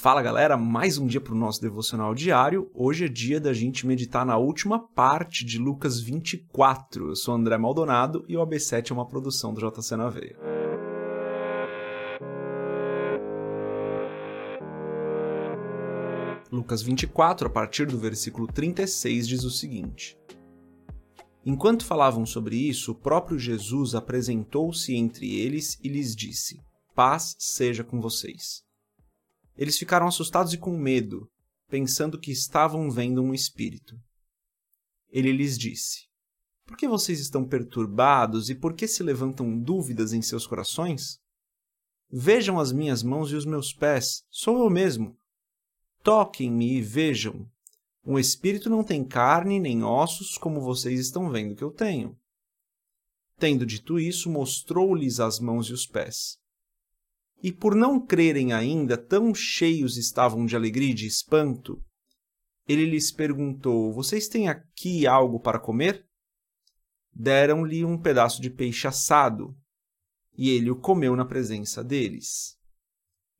Fala galera, mais um dia para o nosso devocional diário. Hoje é dia da gente meditar na última parte de Lucas 24. Eu sou André Maldonado e o AB7 é uma produção do JC na Veia. Lucas 24, a partir do versículo 36, diz o seguinte: Enquanto falavam sobre isso, o próprio Jesus apresentou-se entre eles e lhes disse: Paz seja com vocês. Eles ficaram assustados e com medo, pensando que estavam vendo um espírito. Ele lhes disse: Por que vocês estão perturbados e por que se levantam dúvidas em seus corações? Vejam as minhas mãos e os meus pés, sou eu mesmo. Toquem-me e vejam. Um espírito não tem carne nem ossos, como vocês estão vendo que eu tenho. Tendo dito isso, mostrou-lhes as mãos e os pés. E por não crerem ainda, tão cheios estavam de alegria e de espanto, ele lhes perguntou: Vocês têm aqui algo para comer? Deram-lhe um pedaço de peixe assado, e ele o comeu na presença deles.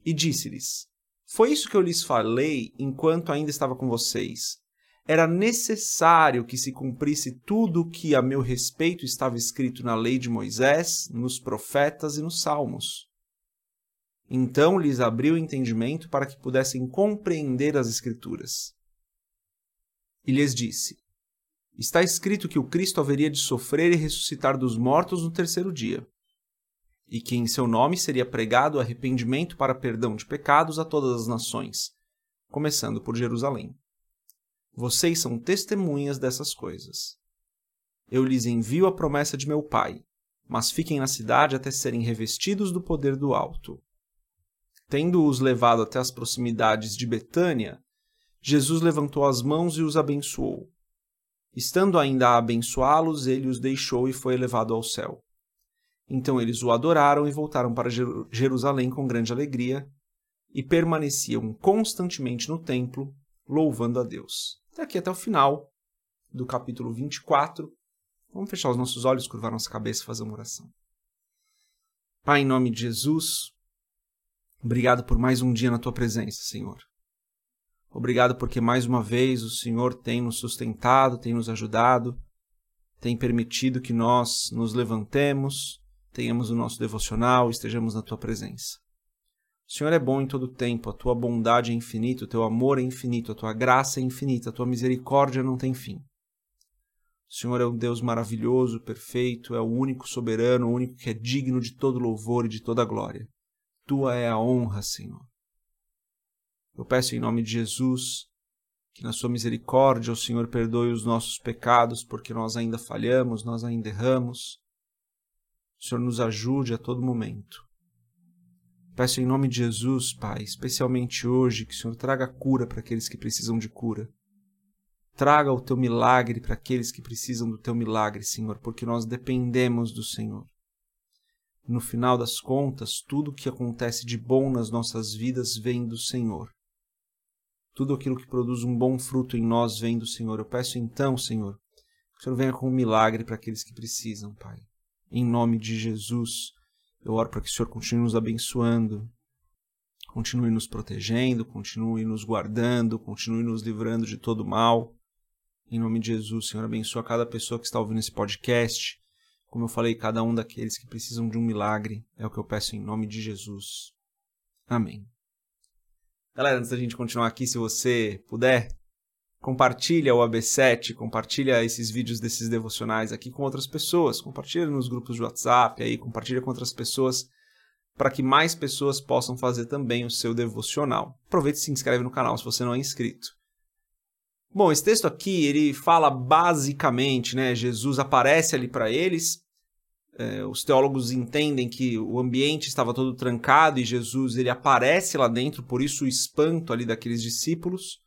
E disse-lhes: Foi isso que eu lhes falei enquanto ainda estava com vocês. Era necessário que se cumprisse tudo o que a meu respeito estava escrito na lei de Moisés, nos profetas e nos salmos. Então lhes abriu o entendimento para que pudessem compreender as Escrituras. E lhes disse: Está escrito que o Cristo haveria de sofrer e ressuscitar dos mortos no terceiro dia, e que em seu nome seria pregado arrependimento para perdão de pecados a todas as nações, começando por Jerusalém. Vocês são testemunhas dessas coisas. Eu lhes envio a promessa de meu Pai, mas fiquem na cidade até serem revestidos do poder do alto. Tendo-os levado até as proximidades de Betânia, Jesus levantou as mãos e os abençoou. Estando ainda a abençoá-los, ele os deixou e foi elevado ao céu. Então eles o adoraram e voltaram para Jerusalém com grande alegria e permaneciam constantemente no templo, louvando a Deus. Até aqui, até o final do capítulo 24. Vamos fechar os nossos olhos, curvar nossa cabeça e fazer uma oração. Pai, em nome de Jesus, Obrigado por mais um dia na tua presença, Senhor. Obrigado porque mais uma vez o Senhor tem nos sustentado, tem nos ajudado, tem permitido que nós nos levantemos, tenhamos o nosso devocional, estejamos na tua presença. O Senhor é bom em todo tempo, a tua bondade é infinita, o teu amor é infinito, a tua graça é infinita, a tua misericórdia não tem fim. O Senhor é um Deus maravilhoso, perfeito, é o único soberano, o único que é digno de todo louvor e de toda glória tua é a honra, Senhor. Eu peço em nome de Jesus que, na Sua misericórdia, o Senhor perdoe os nossos pecados, porque nós ainda falhamos, nós ainda erramos. O Senhor nos ajude a todo momento. Peço em nome de Jesus, Pai, especialmente hoje, que o Senhor traga cura para aqueles que precisam de cura. Traga o teu milagre para aqueles que precisam do teu milagre, Senhor, porque nós dependemos do Senhor. No final das contas, tudo o que acontece de bom nas nossas vidas vem do Senhor. Tudo aquilo que produz um bom fruto em nós vem do Senhor. Eu peço então, Senhor, que o Senhor venha com um milagre para aqueles que precisam, Pai. Em nome de Jesus, eu oro para que o Senhor continue nos abençoando, continue nos protegendo, continue nos guardando, continue nos livrando de todo mal. Em nome de Jesus, Senhor, abençoa cada pessoa que está ouvindo esse podcast. Como eu falei, cada um daqueles que precisam de um milagre é o que eu peço em nome de Jesus. Amém. Galera, antes da gente continuar aqui, se você puder, compartilha o AB7, compartilha esses vídeos desses devocionais aqui com outras pessoas, compartilha nos grupos de WhatsApp aí, compartilha com outras pessoas para que mais pessoas possam fazer também o seu devocional. Aproveite e se inscreve no canal se você não é inscrito. Bom, esse texto aqui, ele fala basicamente, né, Jesus aparece ali para eles, é, os teólogos entendem que o ambiente estava todo trancado e Jesus ele aparece lá dentro, por isso o espanto ali daqueles discípulos,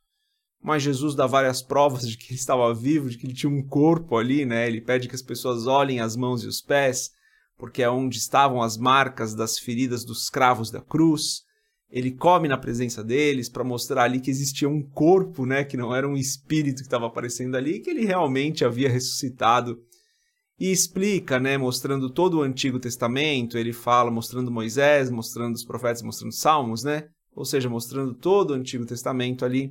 mas Jesus dá várias provas de que ele estava vivo, de que ele tinha um corpo ali, né, ele pede que as pessoas olhem as mãos e os pés, porque é onde estavam as marcas das feridas dos cravos da cruz, ele come na presença deles para mostrar ali que existia um corpo, né, que não era um espírito que estava aparecendo ali, que ele realmente havia ressuscitado. E explica, né, mostrando todo o Antigo Testamento, ele fala mostrando Moisés, mostrando os profetas, mostrando Salmos, né, ou seja, mostrando todo o Antigo Testamento ali,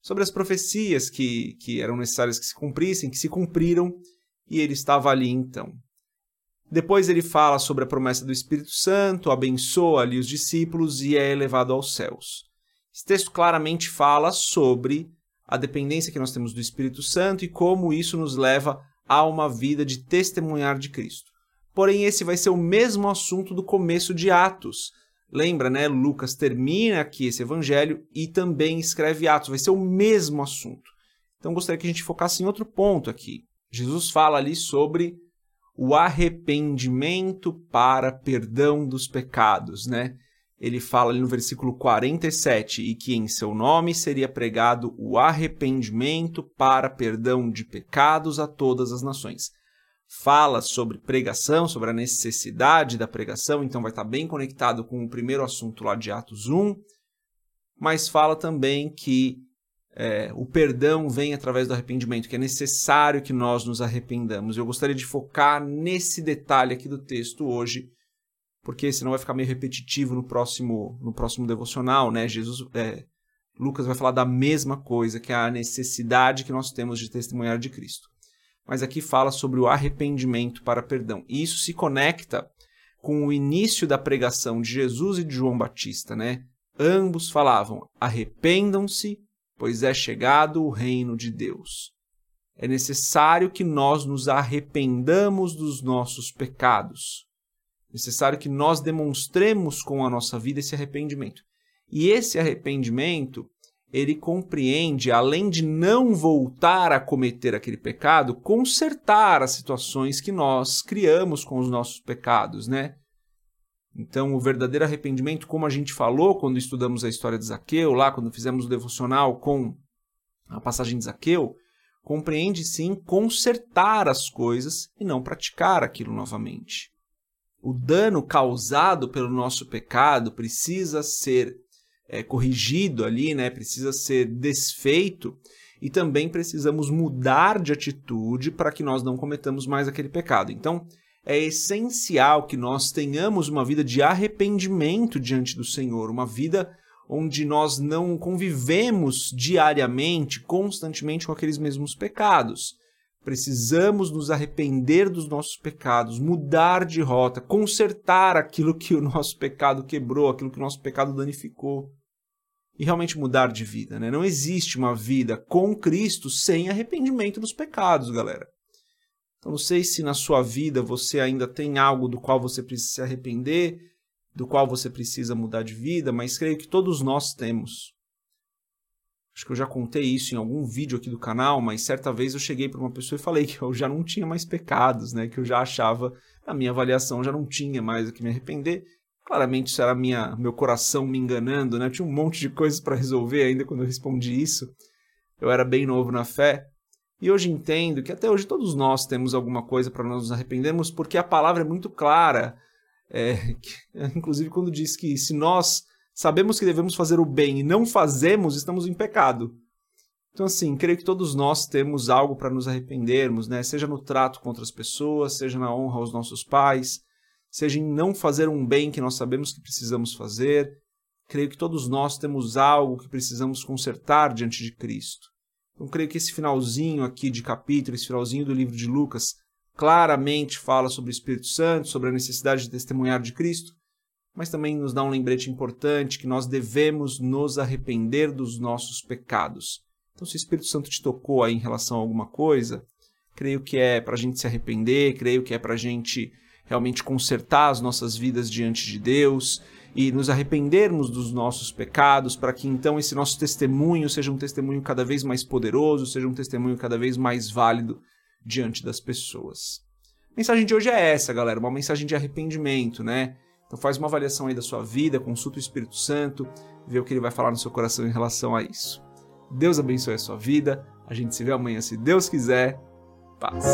sobre as profecias que, que eram necessárias que se cumprissem, que se cumpriram, e ele estava ali então. Depois ele fala sobre a promessa do Espírito Santo, abençoa ali os discípulos e é elevado aos céus. Esse texto claramente fala sobre a dependência que nós temos do Espírito Santo e como isso nos leva a uma vida de testemunhar de Cristo. Porém, esse vai ser o mesmo assunto do começo de Atos. Lembra, né? Lucas termina aqui esse evangelho e também escreve Atos. Vai ser o mesmo assunto. Então, gostaria que a gente focasse em outro ponto aqui. Jesus fala ali sobre o arrependimento para perdão dos pecados, né? Ele fala ali no versículo 47 e que em seu nome seria pregado o arrependimento para perdão de pecados a todas as nações. Fala sobre pregação, sobre a necessidade da pregação, então vai estar bem conectado com o primeiro assunto lá de Atos 1, mas fala também que é, o perdão vem através do arrependimento, que é necessário que nós nos arrependamos. Eu gostaria de focar nesse detalhe aqui do texto hoje, porque senão vai ficar meio repetitivo no próximo, no próximo devocional, né? Jesus, é, Lucas vai falar da mesma coisa, que é a necessidade que nós temos de testemunhar de Cristo. Mas aqui fala sobre o arrependimento para perdão. E isso se conecta com o início da pregação de Jesus e de João Batista, né? Ambos falavam: arrependam-se pois é chegado o reino de Deus. É necessário que nós nos arrependamos dos nossos pecados. É necessário que nós demonstremos com a nossa vida esse arrependimento. E esse arrependimento, ele compreende, além de não voltar a cometer aquele pecado, consertar as situações que nós criamos com os nossos pecados, né? Então, o verdadeiro arrependimento, como a gente falou quando estudamos a história de Zaqueu, lá quando fizemos o devocional com a passagem de Zaqueu, compreende sim consertar as coisas e não praticar aquilo novamente. O dano causado pelo nosso pecado precisa ser é, corrigido ali, né? precisa ser desfeito e também precisamos mudar de atitude para que nós não cometamos mais aquele pecado. Então, é essencial que nós tenhamos uma vida de arrependimento diante do Senhor, uma vida onde nós não convivemos diariamente, constantemente com aqueles mesmos pecados. Precisamos nos arrepender dos nossos pecados, mudar de rota, consertar aquilo que o nosso pecado quebrou, aquilo que o nosso pecado danificou. E realmente mudar de vida. Né? Não existe uma vida com Cristo sem arrependimento dos pecados, galera. Então, não sei se na sua vida você ainda tem algo do qual você precisa se arrepender, do qual você precisa mudar de vida, mas creio que todos nós temos. Acho que eu já contei isso em algum vídeo aqui do canal, mas certa vez eu cheguei para uma pessoa e falei que eu já não tinha mais pecados, né? Que eu já achava, na minha avaliação, já não tinha mais o que me arrepender. Claramente isso era minha, meu coração me enganando, né? Eu tinha um monte de coisas para resolver ainda quando eu respondi isso. Eu era bem novo na fé. E hoje entendo que até hoje todos nós temos alguma coisa para nós nos arrependermos, porque a palavra é muito clara. É, que, inclusive quando diz que se nós sabemos que devemos fazer o bem e não fazemos, estamos em pecado. Então, assim, creio que todos nós temos algo para nos arrependermos, né? Seja no trato com outras pessoas, seja na honra aos nossos pais, seja em não fazer um bem que nós sabemos que precisamos fazer. Creio que todos nós temos algo que precisamos consertar diante de Cristo. Então, creio que esse finalzinho aqui de capítulo, esse finalzinho do livro de Lucas, claramente fala sobre o Espírito Santo, sobre a necessidade de testemunhar de Cristo, mas também nos dá um lembrete importante que nós devemos nos arrepender dos nossos pecados. Então, se o Espírito Santo te tocou aí em relação a alguma coisa, creio que é para a gente se arrepender, creio que é para a gente realmente consertar as nossas vidas diante de Deus e nos arrependermos dos nossos pecados, para que então esse nosso testemunho seja um testemunho cada vez mais poderoso, seja um testemunho cada vez mais válido diante das pessoas. A mensagem de hoje é essa, galera, uma mensagem de arrependimento, né? Então faz uma avaliação aí da sua vida, consulta o Espírito Santo, vê o que ele vai falar no seu coração em relação a isso. Deus abençoe a sua vida. A gente se vê amanhã, se Deus quiser. Paz.